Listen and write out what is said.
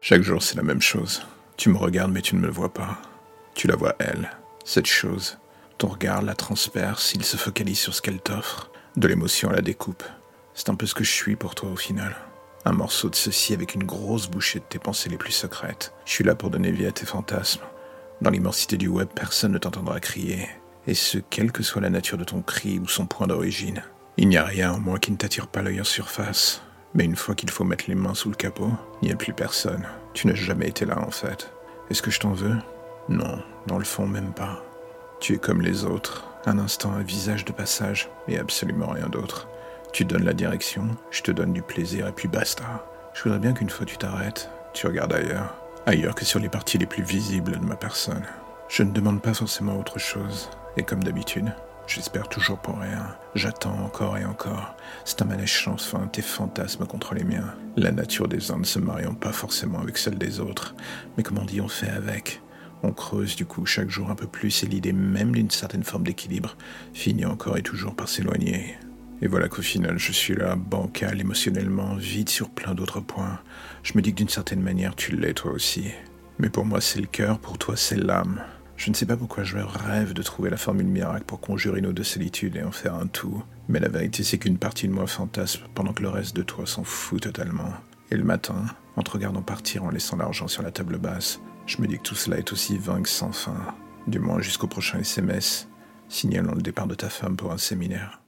Chaque jour, c'est la même chose. Tu me regardes, mais tu ne me vois pas. Tu la vois, elle, cette chose. Ton regard la transperce, il se focalise sur ce qu'elle t'offre. De l'émotion à la découpe. C'est un peu ce que je suis pour toi au final. Un morceau de ceci avec une grosse bouchée de tes pensées les plus secrètes. Je suis là pour donner vie à tes fantasmes. Dans l'immensité du web, personne ne t'entendra crier. Et ce, quelle que soit la nature de ton cri ou son point d'origine. Il n'y a rien en moi qui ne t'attire pas l'œil en surface. Mais une fois qu'il faut mettre les mains sous le capot, il n'y a plus personne. Tu n'as jamais été là en fait. Est-ce que je t'en veux? Non, dans le fond même pas. Tu es comme les autres, un instant un visage de passage et absolument rien d'autre. Tu donnes la direction, je te donne du plaisir et puis basta. Je voudrais bien qu'une fois tu t'arrêtes, tu regardes ailleurs, ailleurs que sur les parties les plus visibles de ma personne. Je ne demande pas forcément autre chose, et comme d'habitude, J'espère toujours pour rien. J'attends encore et encore. C'est un sans fin, tes fantasmes contre les miens. La nature des uns ne se mariant pas forcément avec celle des autres. Mais comme on dit, on fait avec? On creuse du coup chaque jour un peu plus et l'idée même d'une certaine forme d'équilibre finit encore et toujours par s'éloigner. Et voilà qu'au final, je suis là, bancal, émotionnellement, vide sur plein d'autres points. Je me dis que d'une certaine manière, tu l'es toi aussi. Mais pour moi, c'est le cœur, pour toi, c'est l'âme. Je ne sais pas pourquoi je rêve de trouver la formule miracle pour conjurer nos deux solitudes et en faire un tout. Mais la vérité, c'est qu'une partie de moi fantasme pendant que le reste de toi s'en fout totalement. Et le matin, en te regardant partir en laissant l'argent sur la table basse, je me dis que tout cela est aussi vain que sans fin. Du moins jusqu'au prochain SMS, signalant le départ de ta femme pour un séminaire.